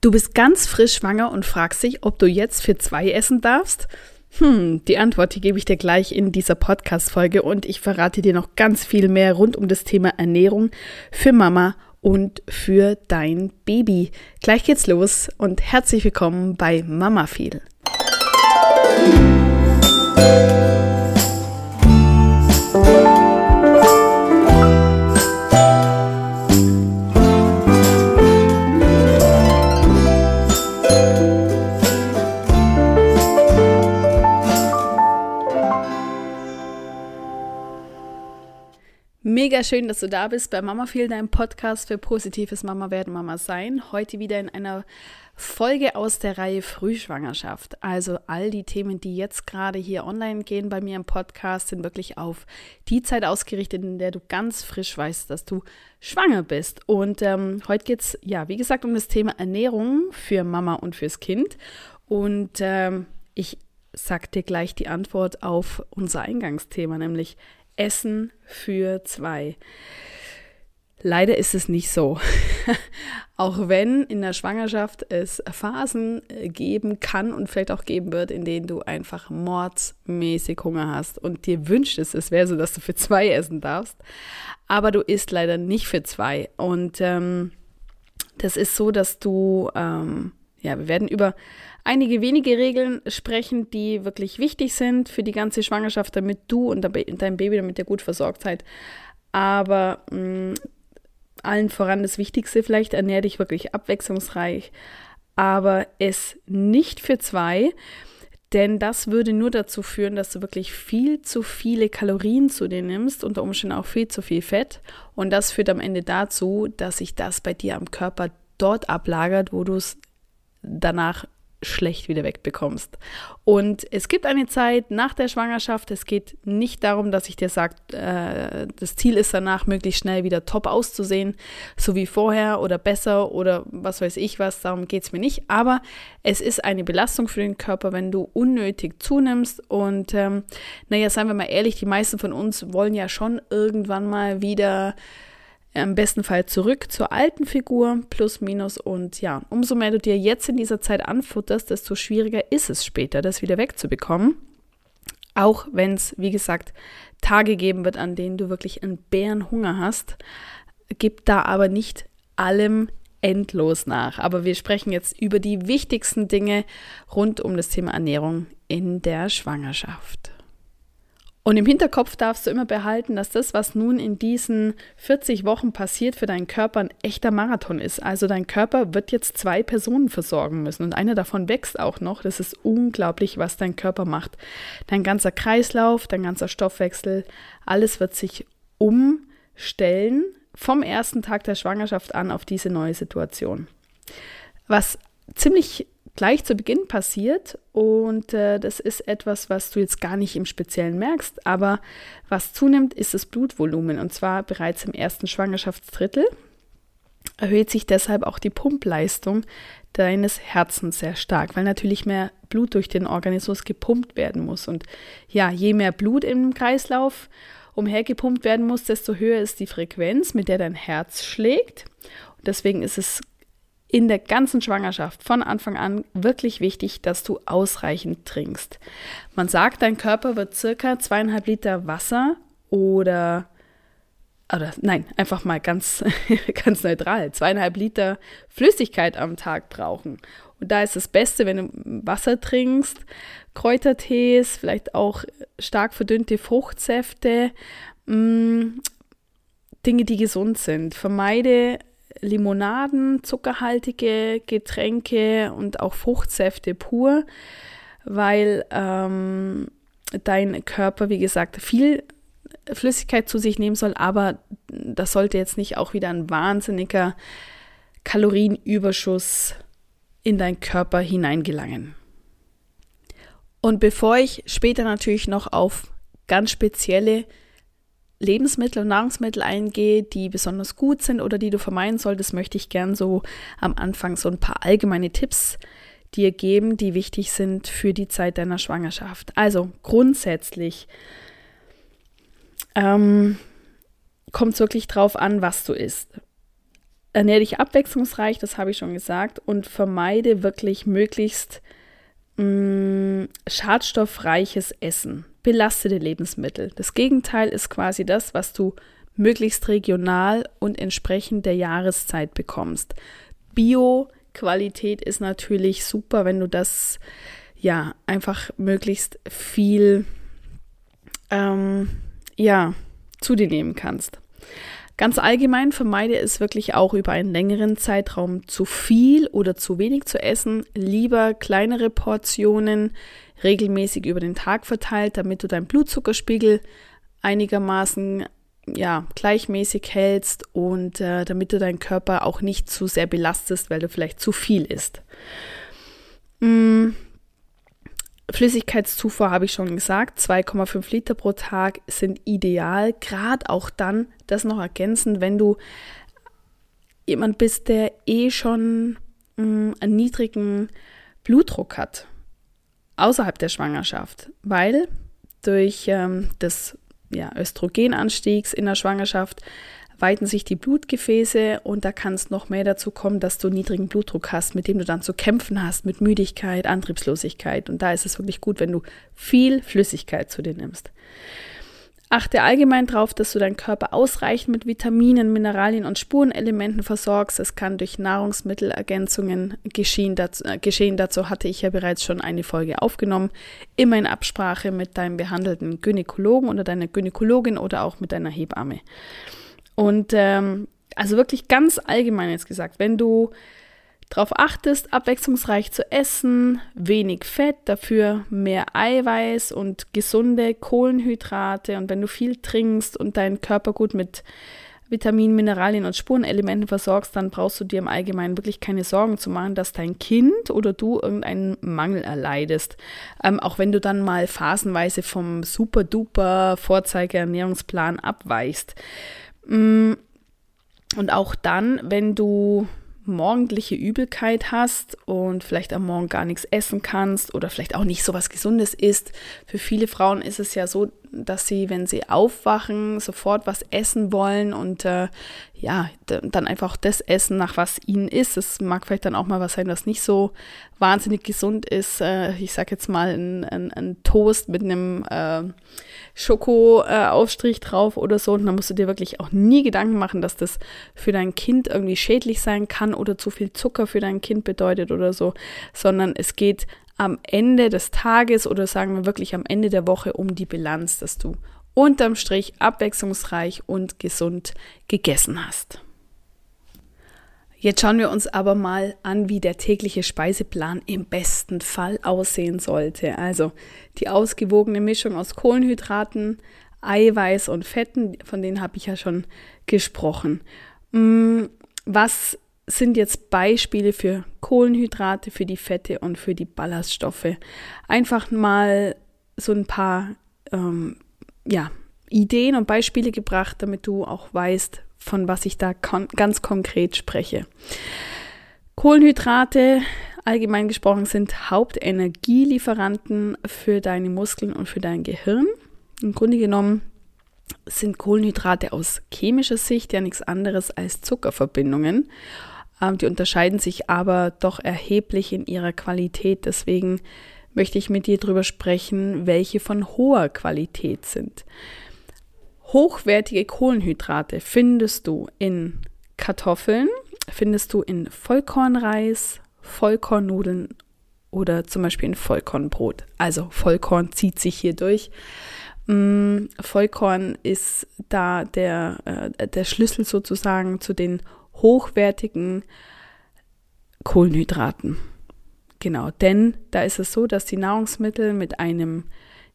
Du bist ganz frisch schwanger und fragst dich, ob du jetzt für zwei essen darfst? Hm, die Antwort, die gebe ich dir gleich in dieser Podcast-Folge und ich verrate dir noch ganz viel mehr rund um das Thema Ernährung für Mama und für dein Baby. Gleich geht's los und herzlich willkommen bei Mama viel. Mega schön, dass du da bist bei Mama Feel, deinem Podcast für positives Mama werden, Mama sein. Heute wieder in einer Folge aus der Reihe Frühschwangerschaft. Also all die Themen, die jetzt gerade hier online gehen bei mir im Podcast, sind wirklich auf die Zeit ausgerichtet, in der du ganz frisch weißt, dass du schwanger bist. Und ähm, heute geht es, ja, wie gesagt, um das Thema Ernährung für Mama und fürs Kind. Und ähm, ich sag dir gleich die Antwort auf unser Eingangsthema, nämlich Essen für zwei. Leider ist es nicht so. auch wenn in der Schwangerschaft es Phasen äh, geben kann und vielleicht auch geben wird, in denen du einfach mordsmäßig Hunger hast und dir wünschtest, es wäre so, dass du für zwei essen darfst. Aber du isst leider nicht für zwei. Und ähm, das ist so, dass du, ähm, ja, wir werden über einige wenige Regeln sprechen, die wirklich wichtig sind für die ganze Schwangerschaft, damit du und dein Baby damit ihr gut versorgt seid. Aber mh, mm, allen voran das Wichtigste vielleicht, ernähr dich wirklich abwechslungsreich, aber es nicht für zwei, denn das würde nur dazu führen, dass du wirklich viel zu viele Kalorien zu dir nimmst, unter Umständen auch viel zu viel Fett. Und das führt am Ende dazu, dass sich das bei dir am Körper dort ablagert, wo du es danach schlecht wieder wegbekommst. Und es gibt eine Zeit nach der Schwangerschaft. Es geht nicht darum, dass ich dir sage, äh, das Ziel ist danach, möglichst schnell wieder top auszusehen, so wie vorher oder besser oder was weiß ich was. Darum geht es mir nicht. Aber es ist eine Belastung für den Körper, wenn du unnötig zunimmst. Und ähm, naja, seien wir mal ehrlich, die meisten von uns wollen ja schon irgendwann mal wieder im besten Fall zurück zur alten Figur, plus minus. Und ja, umso mehr du dir jetzt in dieser Zeit anfutterst, desto schwieriger ist es später, das wieder wegzubekommen. Auch wenn es, wie gesagt, Tage geben wird, an denen du wirklich einen Bärenhunger hast, gib da aber nicht allem endlos nach. Aber wir sprechen jetzt über die wichtigsten Dinge rund um das Thema Ernährung in der Schwangerschaft. Und im Hinterkopf darfst du immer behalten, dass das, was nun in diesen 40 Wochen passiert, für deinen Körper ein echter Marathon ist. Also dein Körper wird jetzt zwei Personen versorgen müssen und einer davon wächst auch noch. Das ist unglaublich, was dein Körper macht. Dein ganzer Kreislauf, dein ganzer Stoffwechsel, alles wird sich umstellen vom ersten Tag der Schwangerschaft an auf diese neue Situation. Was ziemlich gleich zu Beginn passiert. Und äh, das ist etwas, was du jetzt gar nicht im Speziellen merkst, aber was zunimmt, ist das Blutvolumen. Und zwar bereits im ersten Schwangerschaftsdrittel erhöht sich deshalb auch die Pumpleistung deines Herzens sehr stark, weil natürlich mehr Blut durch den Organismus gepumpt werden muss. Und ja, je mehr Blut im Kreislauf umhergepumpt werden muss, desto höher ist die Frequenz, mit der dein Herz schlägt. Und deswegen ist es in der ganzen Schwangerschaft von Anfang an wirklich wichtig, dass du ausreichend trinkst. Man sagt, dein Körper wird circa zweieinhalb Liter Wasser oder oder nein, einfach mal ganz, ganz neutral, zweieinhalb Liter Flüssigkeit am Tag brauchen. Und da ist das Beste, wenn du Wasser trinkst, Kräutertees, vielleicht auch stark verdünnte Fruchtsäfte, mh, mm, Dinge, die gesund sind. Vermeide Limonaden, zuckerhaltige Getränke und auch Fruchtsäfte pur, weil ähm, dein Körper, wie gesagt, viel Flüssigkeit zu sich nehmen soll, aber das sollte jetzt nicht auch wieder ein wahnsinniger Kalorienüberschuss in deinen Körper hineingelangen. Und bevor ich später natürlich noch auf ganz spezielle Lebensmittel und Nahrungsmittel eingehe, die besonders gut sind oder die du vermeiden solltest, möchte ich gern so am Anfang so ein paar allgemeine Tipps dir geben, die wichtig sind für die Zeit deiner Schwangerschaft. Also grundsätzlich ähm, kommt es wirklich drauf an, was du isst. ernähre dich abwechslungsreich, das habe ich schon gesagt, und vermeide wirklich möglichst mh, mm, schadstoffreiches Essen, belastete Lebensmittel. Das Gegenteil ist quasi das, was du möglichst regional und entsprechend der Jahreszeit bekommst. Bio-Qualität ist natürlich super, wenn du das ja einfach möglichst viel ähm, ja zu dir nehmen kannst. Ganz allgemein vermeide es wirklich auch über einen längeren Zeitraum zu viel oder zu wenig zu essen. Lieber kleinere Portionen regelmäßig über den Tag verteilt, damit du deinen Blutzuckerspiegel einigermaßen ja, gleichmäßig hältst und äh, damit du deinen Körper auch nicht zu sehr belastest, weil du vielleicht zu viel isst. Mm. Flüssigkeitszufuhr habe ich schon gesagt, 2,5 Liter pro Tag sind ideal, gerade auch dann, das noch ergänzen, wenn du jemand bist, der eh schon mh, mm, einen niedrigen Blutdruck hat, außerhalb der Schwangerschaft, weil durch ähm, das ja, Östrogenanstiegs in der Schwangerschaft weiten sich die Blutgefäße und da kann es noch mehr dazu kommen, dass du niedrigen Blutdruck hast, mit dem du dann zu kämpfen hast, mit Müdigkeit, Antriebslosigkeit. Und da ist es wirklich gut, wenn du viel Flüssigkeit zu dir nimmst. Achte allgemein darauf, dass du deinen Körper ausreichend mit Vitaminen, Mineralien und Spurenelementen versorgst. Es kann durch Nahrungsmittelergänzungen geschehen. Dazu, äh, geschehen. Dazu hatte ich ja bereits schon eine Folge aufgenommen. Immer in Absprache mit deinem behandelten Gynäkologen oder deiner Gynäkologin oder auch mit deiner Hebamme. Und ähm, also wirklich ganz allgemein jetzt gesagt, wenn du darauf achtest, abwechslungsreich zu essen, wenig Fett, dafür mehr Eiweiß und gesunde Kohlenhydrate und wenn du viel trinkst und deinen Körper gut mit Vitaminen, Mineralien und Spurenelementen versorgst, dann brauchst du dir im Allgemeinen wirklich keine Sorgen zu machen, dass dein Kind oder du irgendeinen Mangel erleidest. Ähm, auch wenn du dann mal phasenweise vom super-duper Vorzeigeernährungsplan abweichst. Mm, und auch dann, wenn du morgendliche Übelkeit hast und vielleicht am Morgen gar nichts essen kannst oder vielleicht auch nicht so was Gesundes isst. Für viele Frauen ist es ja so, dass sie, wenn sie aufwachen, sofort was essen wollen und äh, ja, dann einfach das essen, nach was ihnen ist. Es mag vielleicht dann auch mal was sein, was nicht so wahnsinnig gesund ist. Äh, ich sag jetzt mal ein, ein, ein Toast mit einem äh, Schokoaufstrich drauf oder so. Und dann musst du dir wirklich auch nie Gedanken machen, dass das für dein Kind irgendwie schädlich sein kann oder zu viel Zucker für dein Kind bedeutet oder so, sondern es geht am Ende des Tages oder sagen wir wirklich am Ende der Woche um die Bilanz, dass du unterm Strich abwechslungsreich und gesund gegessen hast. Jetzt schauen wir uns aber mal an, wie der tägliche Speiseplan im besten Fall aussehen sollte. Also die ausgewogene Mischung aus Kohlenhydraten, Eiweiß und Fetten, von denen habe ich ja schon gesprochen. Mm, was sind jetzt Beispiele für Kohlenhydrate, für die Fette und für die Ballaststoffe. Einfach mal so ein paar ähm, ja, Ideen und Beispiele gebracht, damit du auch weißt, von was ich da kon ganz konkret spreche. Kohlenhydrate, allgemein gesprochen, sind Hauptenergielieferanten für deine Muskeln und für dein Gehirn. Im Grunde genommen sind Kohlenhydrate aus chemischer Sicht ja nichts anderes als Zuckerverbindungen die unterscheiden sich aber doch erheblich in ihrer Qualität. Deswegen möchte ich mit dir darüber sprechen, welche von hoher Qualität sind. Hochwertige Kohlenhydrate findest du in Kartoffeln, findest du in Vollkornreis, Vollkornnudeln oder zum Beispiel in Vollkornbrot. Also Vollkorn zieht sich hier durch. Mm, Vollkorn ist da der, äh, der Schlüssel sozusagen zu den hochwertigen Kohlenhydraten. Genau, denn da ist es so, dass die Nahrungsmittel mit einem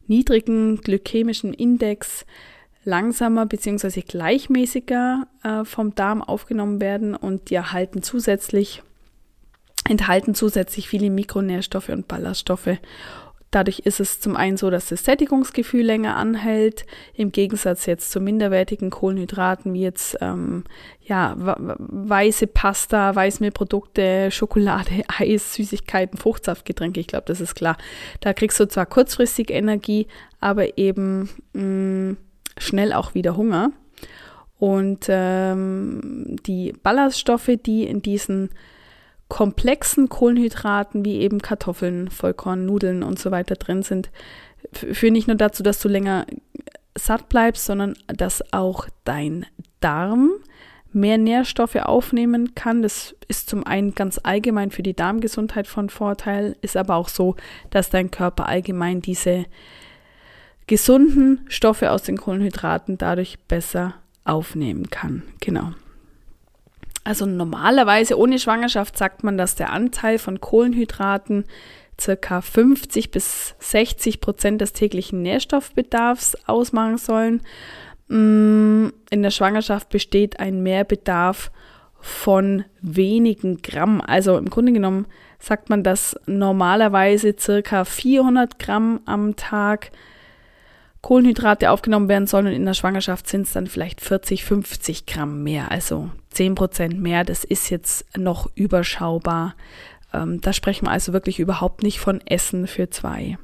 niedrigen glykämischen Index langsamer bzw. gleichmäßiger äh, vom Darm aufgenommen werden und die erhalten zusätzlich, enthalten zusätzlich viele Mikronährstoffe und Ballaststoffe Dadurch ist es zum einen so, dass das Sättigungsgefühl länger anhält, im Gegensatz jetzt zu minderwertigen Kohlenhydraten wie jetzt ähm, ja, weiße Pasta, Weißmehlprodukte, Schokolade, Eis, Süßigkeiten, Fruchtsaftgetränke. Ich glaube, das ist klar. Da kriegst du zwar kurzfristig Energie, aber eben mh, mm, schnell auch wieder Hunger. Und ähm, die Ballaststoffe, die in diesen komplexen Kohlenhydraten wie eben Kartoffeln, Vollkorn, Nudeln und so weiter drin sind, führen nicht nur dazu, dass du länger satt bleibst, sondern dass auch dein Darm mehr Nährstoffe aufnehmen kann. Das ist zum einen ganz allgemein für die Darmgesundheit von Vorteil, ist aber auch so, dass dein Körper allgemein diese gesunden Stoffe aus den Kohlenhydraten dadurch besser aufnehmen kann. Genau. Also normalerweise ohne Schwangerschaft sagt man, dass der Anteil von Kohlenhydraten circa 50 bis 60 Prozent des täglichen Nährstoffbedarfs ausmachen sollen. Mm, in der Schwangerschaft besteht ein Mehrbedarf von wenigen Gramm. Also im Grunde genommen sagt man, dass normalerweise circa 400 Gramm am Tag Kohlenhydrate aufgenommen werden sollen und in der Schwangerschaft sind es dann vielleicht 40, 50 Gramm mehr, also 10 Prozent mehr. Das ist jetzt noch überschaubar. Ähm, da sprechen wir also wirklich überhaupt nicht von Essen für zwei.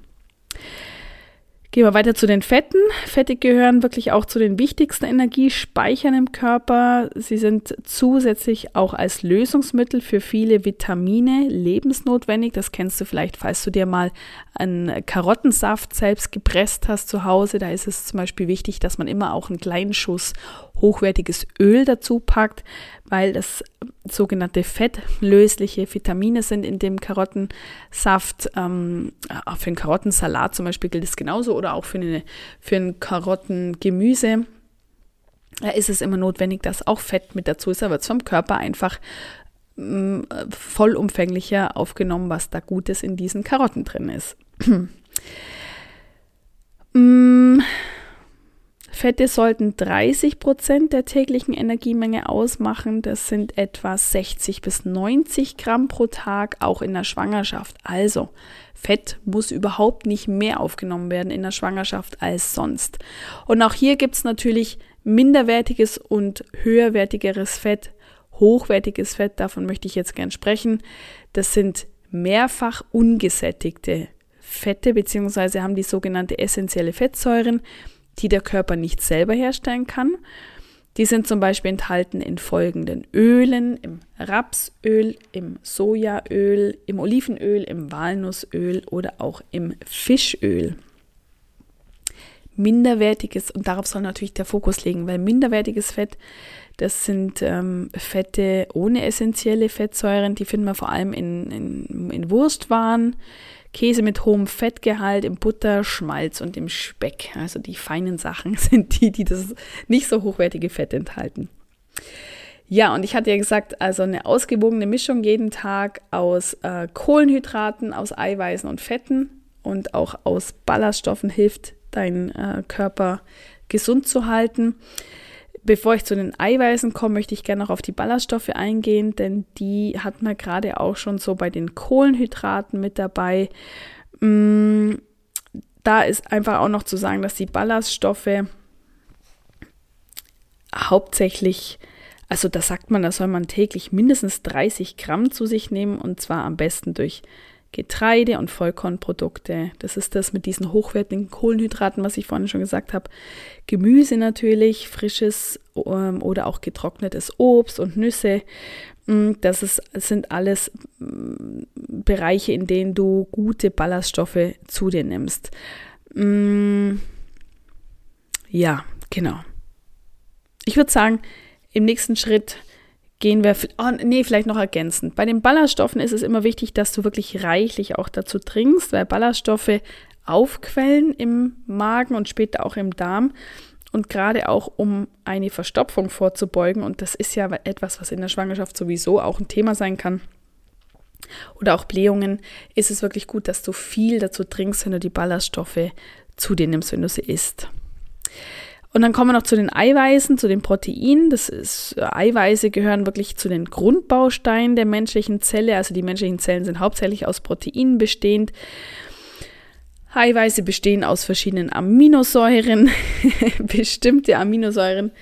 Gehen wir weiter zu den Fetten. Fette gehören wirklich auch zu den wichtigsten Energiespeichern im Körper. Sie sind zusätzlich auch als Lösungsmittel für viele Vitamine lebensnotwendig. Das kennst du vielleicht, falls du dir mal einen Karottensaft selbst gepresst hast zu Hause. Da ist es zum Beispiel wichtig, dass man immer auch einen kleinen Schuss hochwertiges Öl dazu packt, weil das sogenannte fettlösliche Vitamine sind in dem Karottensaft. Ähm, für einen Karottensalat zum Beispiel gilt es genauso oder auch für, eine, für ein Karottengemüse. Da ist es immer notwendig, dass auch Fett mit dazu ist. Wird es vom Körper einfach mm, vollumfänglicher aufgenommen, was da Gutes in diesen Karotten drin ist. mm, Fette sollten 30 Prozent der täglichen Energiemenge ausmachen. Das sind etwa 60 bis 90 Gramm pro Tag, auch in der Schwangerschaft. Also Fett muss überhaupt nicht mehr aufgenommen werden in der Schwangerschaft als sonst. Und auch hier gibt es natürlich minderwertiges und höherwertigeres Fett, hochwertiges Fett, davon möchte ich jetzt gern sprechen. Das sind mehrfach ungesättigte Fette, beziehungsweise haben die sogenannte essentielle Fettsäuren die der Körper nicht selber herstellen kann. Die sind zum Beispiel enthalten in folgenden Ölen, im Rapsöl, im Sojaöl, im Olivenöl, im Walnussöl oder auch im Fischöl. Minderwertiges, und darauf soll natürlich der Fokus liegen, weil minderwertiges Fett, das sind ähm, Fette ohne essentielle Fettsäuren, die finden wir vor allem in, in, in Wurstwaren, Käse mit hohem Fettgehalt im Butter, Schmalz und im Speck. Also die feinen Sachen sind die, die das nicht so hochwertige Fett enthalten. Ja, und ich hatte ja gesagt, also eine ausgewogene Mischung jeden Tag aus äh, Kohlenhydraten, aus Eiweißen und Fetten und auch aus Ballaststoffen hilft deinen äh, Körper gesund zu halten. Bevor ich zu den Eiweißen komme, möchte ich gerne noch auf die Ballaststoffe eingehen, denn die hat man gerade auch schon so bei den Kohlenhydraten mit dabei. Mm, da ist einfach auch noch zu sagen, dass die Ballaststoffe hauptsächlich, also da sagt man, da soll man täglich mindestens 30 Gramm zu sich nehmen und zwar am besten durch Getreide und Vollkornprodukte. Das ist das mit diesen hochwertigen Kohlenhydraten, was ich vorhin schon gesagt habe. Gemüse natürlich, frisches ähm, oder auch getrocknetes Obst und Nüsse. Mm, das, ist, sind alles mm, Bereiche, in denen du gute Ballaststoffe zu dir nimmst. Mm, ja, genau. Ich würde sagen, im nächsten Schritt gehen wir, oh, nee, vielleicht noch ergänzend. Bei den Ballaststoffen ist es immer wichtig, dass du wirklich reichlich auch dazu trinkst, weil Ballaststoffe aufquellen im Magen und später auch im Darm. Und gerade auch um eine Verstopfung vorzubeugen, und das ist ja etwas, was in der Schwangerschaft sowieso auch ein Thema sein kann, oder auch Blähungen, ist es wirklich gut, dass du viel dazu trinkst, wenn du die Ballaststoffe zu dir nimmst, wenn du sie isst. Und dann kommen wir noch zu den Eiweißen, zu den Proteinen. Das ist, äh, Eiweiße gehören wirklich zu den Grundbausteinen der menschlichen Zelle. Also die menschlichen Zellen sind hauptsächlich aus Proteinen bestehend. Eiweiße bestehen aus verschiedenen Aminosäuren. Bestimmte Aminosäuren,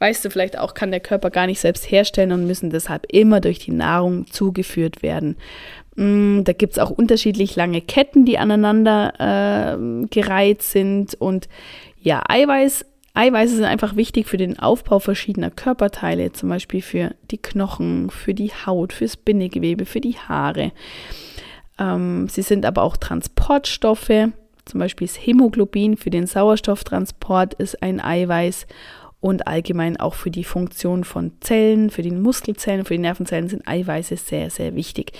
weißt du vielleicht auch, kann der Körper gar nicht selbst herstellen und müssen deshalb immer durch die Nahrung zugeführt werden. Mm, da gibt es auch unterschiedlich lange Ketten, die aneinander äh, gereiht sind. Und ja, Eiweiß Eiweiße sind einfach wichtig für den Aufbau verschiedener Körperteile, zum Beispiel für die Knochen, für die Haut, fürs Bindegewebe, für die Haare. Ähm, sie sind aber auch Transportstoffe, zum Beispiel das Hämoglobin für den Sauerstofftransport ist ein Eiweiß und allgemein auch für die Funktion von Zellen, für die Muskelzellen, für die Nervenzellen sind Eiweiße sehr, sehr wichtig.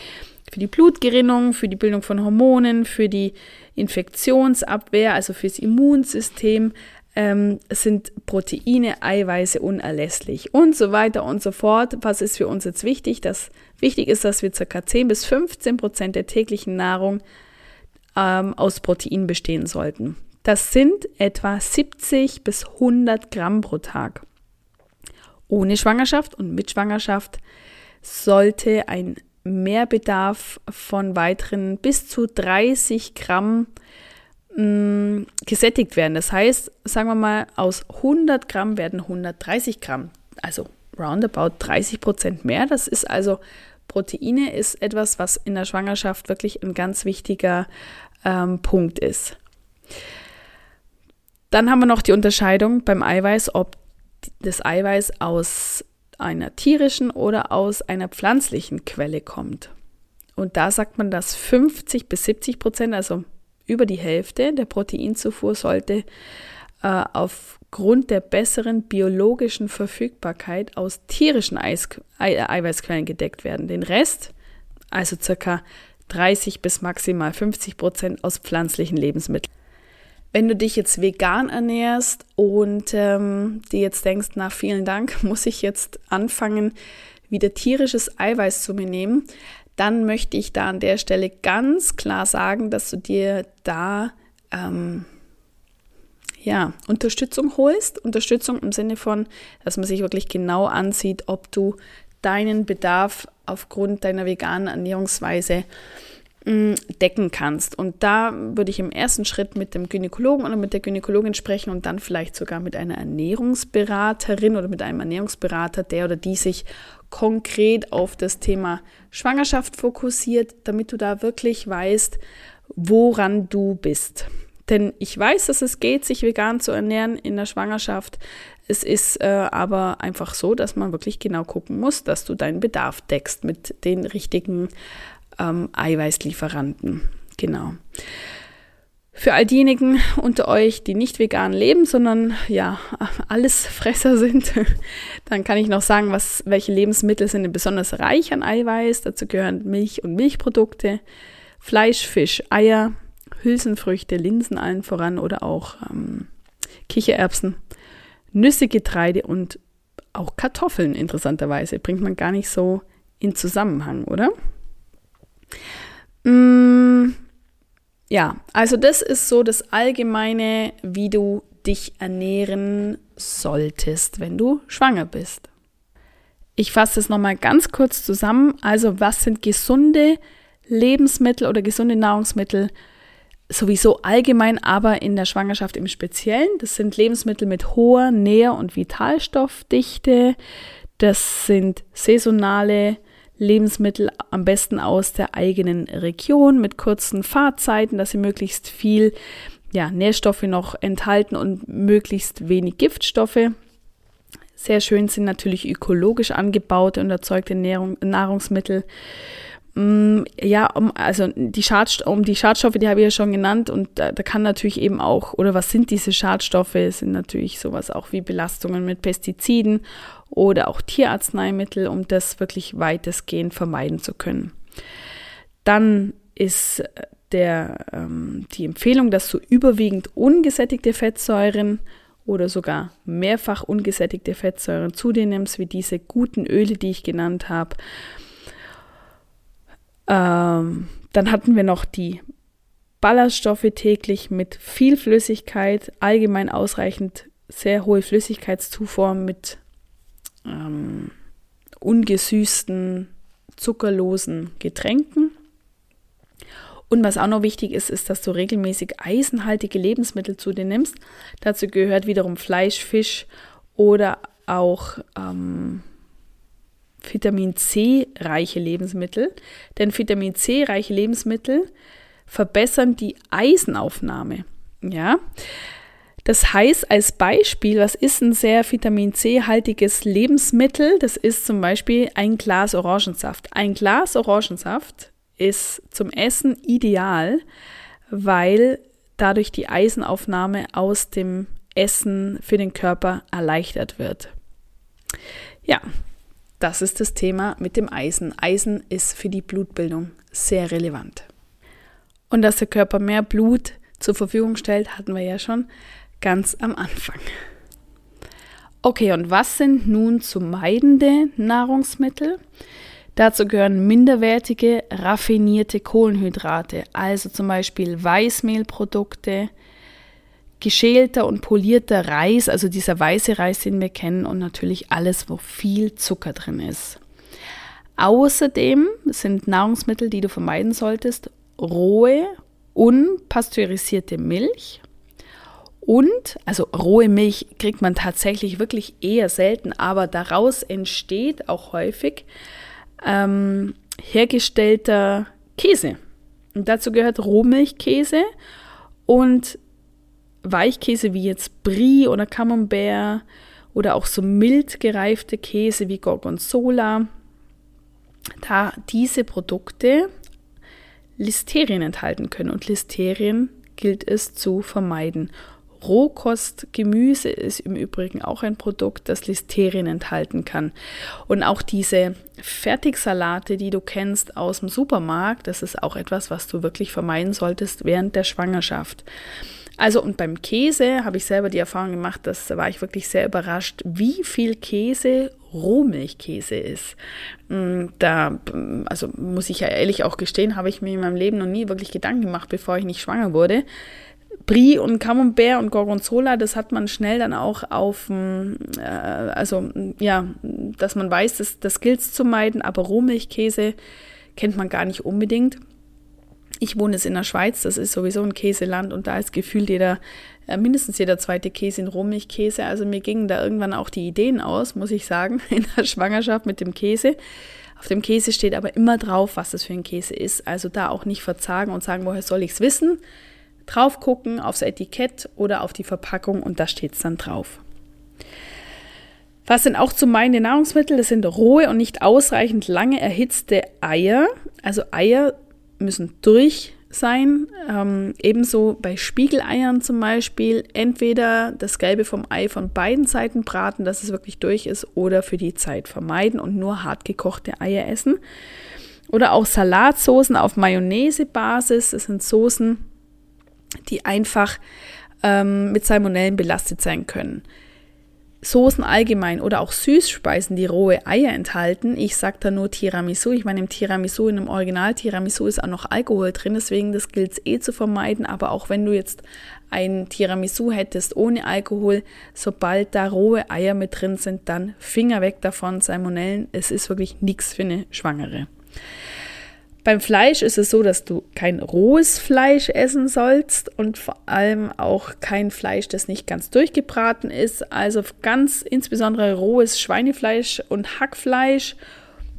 Für die Blutgerinnung, für die Bildung von Hormonen, für die Infektionsabwehr, also fürs Immunsystem, ähm, sind Proteine, Eiweiße unerlässlich und so weiter und so fort. Was ist für uns jetzt wichtig? Das wichtig ist, dass wir ca. 10 bis 15 Prozent der täglichen Nahrung ähm, aus Protein bestehen sollten. Das sind etwa 70 bis 100 Gramm pro Tag. Ohne Schwangerschaft und mit Schwangerschaft sollte ein Mehrbedarf von weiteren bis zu 30 Gramm mh, gesättigt werden. Das heißt, sagen wir mal, aus 100 Gramm werden 130 Gramm, also roundabout 30 Prozent mehr. Das ist also Proteine ist etwas, was in der Schwangerschaft wirklich ein ganz wichtiger ähm, Punkt ist. Dann haben wir noch die Unterscheidung beim Eiweiß, ob das Eiweiß aus einer tierischen oder aus einer pflanzlichen Quelle kommt. Und da sagt man, dass 50 bis 70 Prozent, also über die Hälfte der Proteinzufuhr sollte äh, aufgrund der besseren biologischen Verfügbarkeit aus tierischen Eis Ei Eiweißquellen gedeckt werden. Den Rest, also circa 30 bis maximal 50 Prozent aus pflanzlichen Lebensmitteln. Wenn du dich jetzt vegan ernährst und ähm, dir jetzt denkst, na vielen Dank, muss ich jetzt anfangen, wieder tierisches Eiweiß zu mir nehmen, dann möchte ich da an der Stelle ganz klar sagen, dass du dir da ähm, ja, Unterstützung holst. Unterstützung im Sinne von, dass man sich wirklich genau ansieht, ob du deinen Bedarf aufgrund deiner veganen Ernährungsweise mm, decken kannst. Und da würde ich im ersten Schritt mit dem Gynäkologen oder mit der Gynäkologin sprechen und dann vielleicht sogar mit einer Ernährungsberaterin oder mit einem Ernährungsberater, der oder die sich konkret auf das Thema Schwangerschaft fokussiert, damit du da wirklich weißt, woran du bist. Denn ich weiß, dass es geht, sich vegan zu ernähren in der Schwangerschaft. Es ist äh, aber einfach so, dass man wirklich genau gucken muss, dass du deinen Bedarf deckst mit den richtigen ähm, Eiweißlieferanten. Genau. Für all diejenigen unter euch, die nicht vegan leben, sondern ja, alles Fresser sind, dann kann ich noch sagen, was, welche Lebensmittel sind besonders reich an Eiweiß. Dazu gehören Milch und Milchprodukte, Fleisch, Fisch, Eier, Hülsenfrüchte, Linsen allen voran oder auch ähm, Kichererbsen, Nüsse, Getreide und auch Kartoffeln interessanterweise. Bringt man gar nicht so in Zusammenhang, oder? Mm, ja, also das ist so das Allgemeine, wie du dich ernähren solltest, wenn du schwanger bist. Ich fasse es nochmal ganz kurz zusammen. Also was sind gesunde Lebensmittel oder gesunde Nahrungsmittel sowieso allgemein, aber in der Schwangerschaft im Speziellen. Das sind Lebensmittel mit hoher Nähr- und Vitalstoffdichte. Das sind saisonale Lebensmittel am besten aus der eigenen Region mit kurzen Fahrzeiten, dass sie möglichst viel ja, Nährstoffe noch enthalten und möglichst wenig Giftstoffe. Sehr schön sind natürlich ökologisch angebaute und erzeugte Nährung, Nahrungsmittel. Mm, ja, um, also die um die Schadstoffe, die habe ich ja schon genannt und da, da, kann natürlich eben auch, oder was sind diese Schadstoffe? Es sind natürlich sowas auch wie Belastungen mit Pestiziden oder auch Tierarzneimittel, um das wirklich weitestgehend vermeiden zu können. Dann ist der, ähm, die Empfehlung, dass du überwiegend ungesättigte Fettsäuren oder sogar mehrfach ungesättigte Fettsäuren zu dir nimmst, wie diese guten Öle, die ich genannt habe ähm, dann hatten wir noch die Ballaststoffe täglich mit viel Flüssigkeit, allgemein ausreichend sehr hohe Flüssigkeitszufuhr mit ähm, ungesüßten, zuckerlosen Getränken. Und was auch noch wichtig ist, ist, dass du regelmäßig eisenhaltige Lebensmittel zu dir nimmst. Dazu gehört wiederum Fleisch, Fisch oder auch ähm, Vitamin C reiche Lebensmittel, denn Vitamin C reiche Lebensmittel verbessern die Eisenaufnahme. Ja, Das heißt als Beispiel, was ist ein sehr Vitamin C-haltiges Lebensmittel? Das ist zum Beispiel ein Glas Orangensaft. Ein Glas Orangensaft ist zum Essen ideal, weil dadurch die Eisenaufnahme aus dem Essen für den Körper erleichtert wird. Ja, das ist das Thema mit dem Eisen. Eisen ist für die Blutbildung sehr relevant. Und dass der Körper mehr Blut zur Verfügung stellt, hatten wir ja schon ganz am Anfang. Okay, und was sind nun zu meidende Nahrungsmittel? Dazu gehören minderwertige, raffinierte Kohlenhydrate, also zum Beispiel Weißmehlprodukte, geschälter und polierter Reis, also dieser weiße Reis, den wir kennen, und natürlich alles, wo viel Zucker drin ist. Außerdem sind Nahrungsmittel, die du vermeiden solltest, rohe, unpasteurisierte Milch und, also rohe Milch kriegt man tatsächlich wirklich eher selten, aber daraus entsteht auch häufig ähm, hergestellter Käse. Und dazu gehört Rohmilchkäse und Weichkäse wie jetzt Brie oder Camembert oder auch so mild gereifte Käse wie Gorgonzola. Da diese Produkte Listerien enthalten können und Listerien gilt es zu vermeiden. Rohkostgemüse ist im Übrigen auch ein Produkt, das Listerien enthalten kann. Und auch diese Fertigsalate, die du kennst aus dem Supermarkt, das ist auch etwas, was du wirklich vermeiden solltest während der Schwangerschaft. Also und beim Käse habe ich selber die Erfahrung gemacht, das war ich wirklich sehr überrascht, wie viel Käse Rohmilchkäse ist. Mm, da, also muss ich ja ehrlich auch gestehen, habe ich mir in meinem Leben noch nie wirklich Gedanken gemacht, bevor ich nicht schwanger wurde. Brie und Camembert und Gorgonzola, das hat man schnell dann auch auf, äh, also ja, dass man weiß, dass das gilt zu meiden, aber Rohmilchkäse kennt man gar nicht unbedingt. Ich wohne jetzt in der Schweiz, das ist sowieso ein Käseland und da ist gefühlt jeder, äh, mindestens jeder zweite Käse in Rohmilchkäse. Also mir gingen da irgendwann auch die Ideen aus, muss ich sagen, in der Schwangerschaft mit dem Käse. Auf dem Käse steht aber immer drauf, was das für ein Käse ist. Also da auch nicht verzagen und sagen, woher soll ich es wissen? Drauf gucken aufs Etikett oder auf die Verpackung und da steht es dann drauf. Was sind auch zu meinen Nahrungsmittel? Das sind rohe und nicht ausreichend lange erhitzte Eier. Also Eier müssen durch sein. Ähm, ebenso bei Spiegeleiern zum Beispiel entweder das Gelbe vom Ei von beiden Seiten braten, dass es wirklich durch ist, oder für die Zeit vermeiden und nur hart gekochte Eier essen. Oder auch Salatsoßen auf Mayonnaise-Basis. Das sind Soßen, die einfach ähm, mit Salmonellen belastet sein können. Soßen allgemein oder auch Süßspeisen, die rohe Eier enthalten. Ich sage da nur Tiramisu. Ich meine, im Tiramisu, in einem Original Tiramisu ist auch noch Alkohol drin, deswegen das gilt es eh zu vermeiden. Aber auch wenn du jetzt ein Tiramisu hättest ohne Alkohol, sobald da rohe Eier mit drin sind, dann Finger weg davon, Salmonellen. Es ist wirklich nichts für eine Schwangere. Beim Fleisch ist es so, dass du kein rohes Fleisch essen sollst und vor allem auch kein Fleisch, das nicht ganz durchgebraten ist. Also ganz insbesondere rohes Schweinefleisch und Hackfleisch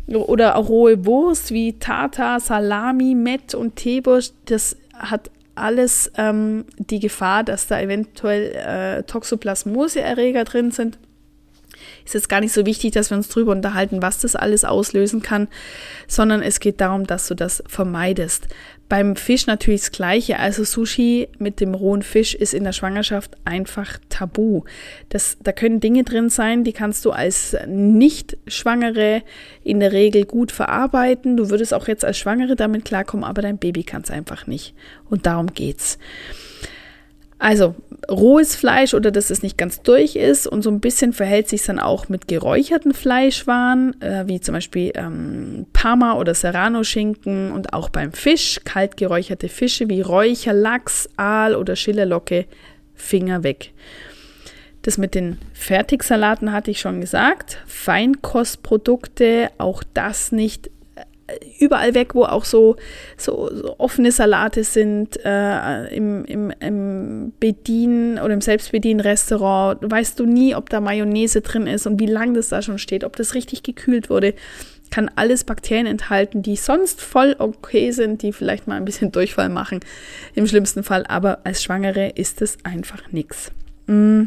oder auch rohe Wurst wie Tata, Salami, Met und Teebusch. Das hat alles ähm, die Gefahr, dass da eventuell äh, Toxoplasmose-Erreger drin sind ist jetzt gar nicht so wichtig, dass wir uns drüber unterhalten, was das alles auslösen kann, sondern es geht darum, dass du das vermeidest. Beim Fisch natürlich das Gleiche. Also Sushi mit dem rohen Fisch ist in der Schwangerschaft einfach tabu. Das, da können Dinge drin sein, die kannst du als Nicht-Schwangere in der Regel gut verarbeiten. Du würdest auch jetzt als Schwangere damit klarkommen, aber dein Baby kann es einfach nicht. Und darum geht's. Also rohes Fleisch oder dass es nicht ganz durch ist und so ein bisschen verhält sich dann auch mit geräucherten Fleischwaren, äh, wie zum Beispiel ähm, Parma oder Serrano-Schinken und auch beim Fisch, kalt geräucherte Fische wie Räucher, Lachs, Aal oder Schillerlocke, Finger weg. Das mit den Fertigsalaten hatte ich schon gesagt. Feinkostprodukte, auch das nicht überall weg, wo auch so, so, so offene Salate sind, äh, im, im, im Bedien- oder im Selbstbedien-Restaurant, weißt du nie, ob da Mayonnaise drin ist und wie lang das da schon steht, ob das richtig gekühlt wurde. Kann alles Bakterien enthalten, die sonst voll okay sind, die vielleicht mal ein bisschen Durchfall machen, im schlimmsten Fall, aber als Schwangere ist es einfach nichts. Mm.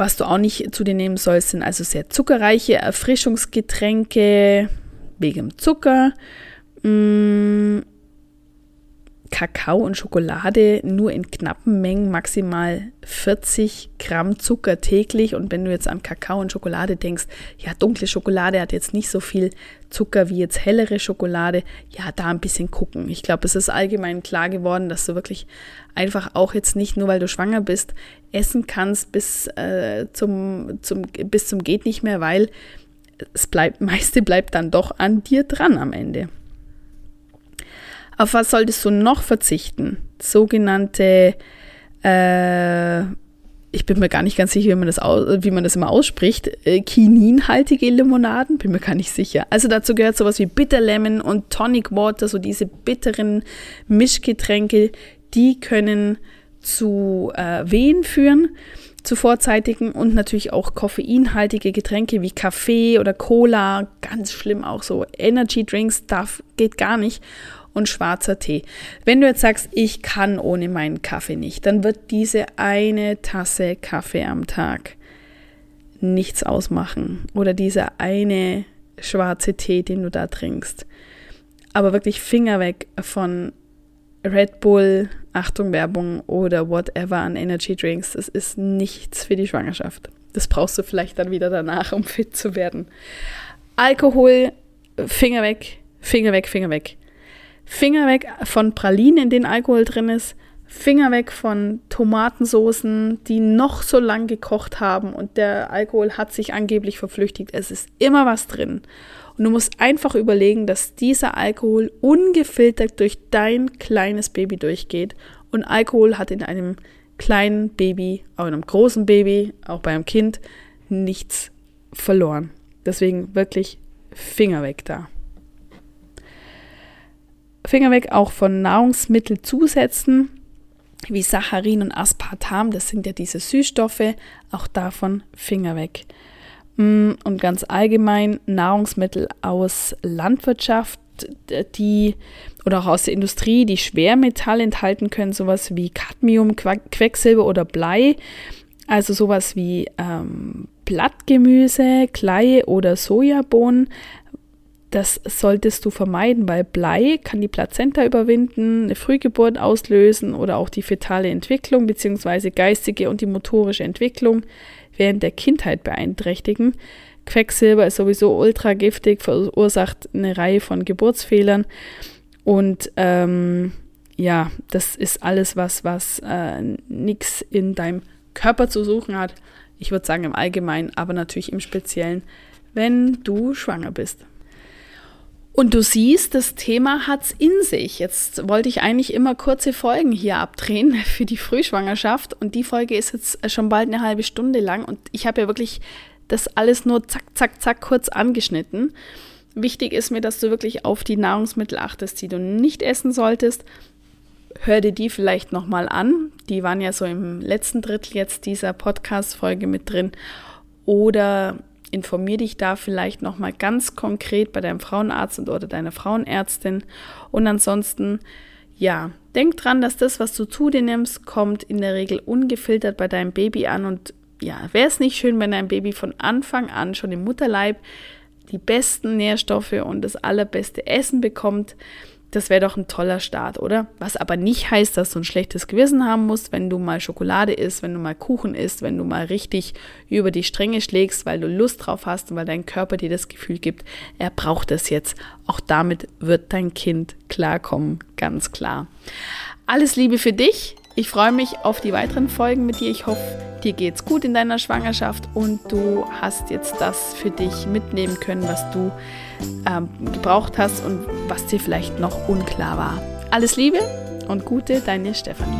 Was du auch nicht zu dir nehmen sollst, sind also sehr zuckerreiche Erfrischungsgetränke wegen Zucker. Mm. Kakao und Schokolade nur in knappen Mengen, maximal 40 Gramm Zucker täglich. Und wenn du jetzt an Kakao und Schokolade denkst, ja, dunkle Schokolade hat jetzt nicht so viel Zucker wie jetzt hellere Schokolade, ja, da ein bisschen gucken. Ich glaube, es ist allgemein klar geworden, dass du wirklich einfach auch jetzt nicht nur, weil du schwanger bist, essen kannst bis, äh, zum, zum, bis zum geht nicht mehr, weil es bleibt, meiste bleibt dann doch an dir dran am Ende. Auf was solltest du noch verzichten? Sogenannte, äh, ich bin mir gar nicht ganz sicher, wie man das, wie man das immer ausspricht, äh, kininhaltige Limonaden, bin mir gar nicht sicher. Also dazu gehört sowas wie Bitter Lemon und Tonic Water, so diese bitteren Mischgetränke, die können zu äh, Wehen führen, zu vorzeitigen und natürlich auch koffeinhaltige Getränke wie Kaffee oder Cola, ganz schlimm auch so Energy Drinks, darf geht gar nicht und schwarzer Tee. Wenn du jetzt sagst, ich kann ohne meinen Kaffee nicht, dann wird diese eine Tasse Kaffee am Tag nichts ausmachen oder dieser eine schwarze Tee, den du da trinkst. Aber wirklich Finger weg von Red Bull, Achtung Werbung oder whatever an Energy Drinks. Das ist nichts für die Schwangerschaft. Das brauchst du vielleicht dann wieder danach, um fit zu werden. Alkohol, Finger weg, Finger weg, Finger weg. Finger weg von Pralinen, in denen Alkohol drin ist. Finger weg von Tomatensoßen, die noch so lang gekocht haben und der Alkohol hat sich angeblich verflüchtigt. Es ist immer was drin. Und du musst einfach überlegen, dass dieser Alkohol ungefiltert durch dein kleines Baby durchgeht. Und Alkohol hat in einem kleinen Baby, auch in einem großen Baby, auch bei einem Kind, nichts verloren. Deswegen wirklich Finger weg da. Finger weg auch von Nahrungsmittelzusätzen wie Saccharin und Aspartam, das sind ja diese Süßstoffe, auch davon Finger weg. Mm, und ganz allgemein Nahrungsmittel aus Landwirtschaft, die oder auch aus der Industrie, die Schwermetalle enthalten können, sowas wie Cadmium, Quecksilber oder Blei, also sowas wie ähm, Blattgemüse, Kleie oder Sojabohnen, das solltest du vermeiden, weil Blei kann die Plazenta überwinden, eine Frühgeburt auslösen oder auch die fetale Entwicklung bzw. geistige und die motorische Entwicklung während der Kindheit beeinträchtigen. Quecksilber ist sowieso ultra giftig, verursacht eine Reihe von Geburtsfehlern und ähm, ja, das ist alles was, was äh, nichts in deinem Körper zu suchen hat. Ich würde sagen im Allgemeinen, aber natürlich im Speziellen, wenn du schwanger bist. Und du siehst, das Thema hat's in sich. Jetzt wollte ich eigentlich immer kurze Folgen hier abdrehen für die Frühschwangerschaft und die Folge ist jetzt schon bald eine halbe Stunde lang und ich habe ja wirklich das alles nur zack, zack, zack kurz angeschnitten. Wichtig ist mir, dass du wirklich auf die Nahrungsmittel achtest, die du nicht essen solltest. Hör dir die vielleicht nochmal an. Die waren ja so im letzten Drittel jetzt dieser Podcast-Folge mit drin. Oder informier dich da vielleicht nochmal ganz konkret bei deinem Frauenarzt und oder deiner Frauenärztin. Und ansonsten, ja, denk dran, dass das, was du zu dir nimmst, kommt in der Regel ungefiltert bei deinem Baby an. Und ja, wäre es nicht schön, wenn dein Baby von Anfang an schon im Mutterleib die besten Nährstoffe und das allerbeste Essen bekommt, das wäre doch ein toller Start, oder? Was aber nicht heißt, dass du ein schlechtes Gewissen haben musst, wenn du mal Schokolade isst, wenn du mal Kuchen isst, wenn du mal richtig über die Stränge schlägst, weil du Lust drauf hast und weil dein Körper dir das Gefühl gibt, er braucht es jetzt. Auch damit wird dein Kind klarkommen, ganz klar. Alles Liebe für dich. Ich freue mich auf die weiteren Folgen mit dir. Ich hoffe, dir geht's gut in deiner Schwangerschaft und du hast jetzt das für dich mitnehmen können, was du ähm, gebraucht hast und was dir vielleicht noch unklar war. Alles Liebe und Gute, deine Stefanie.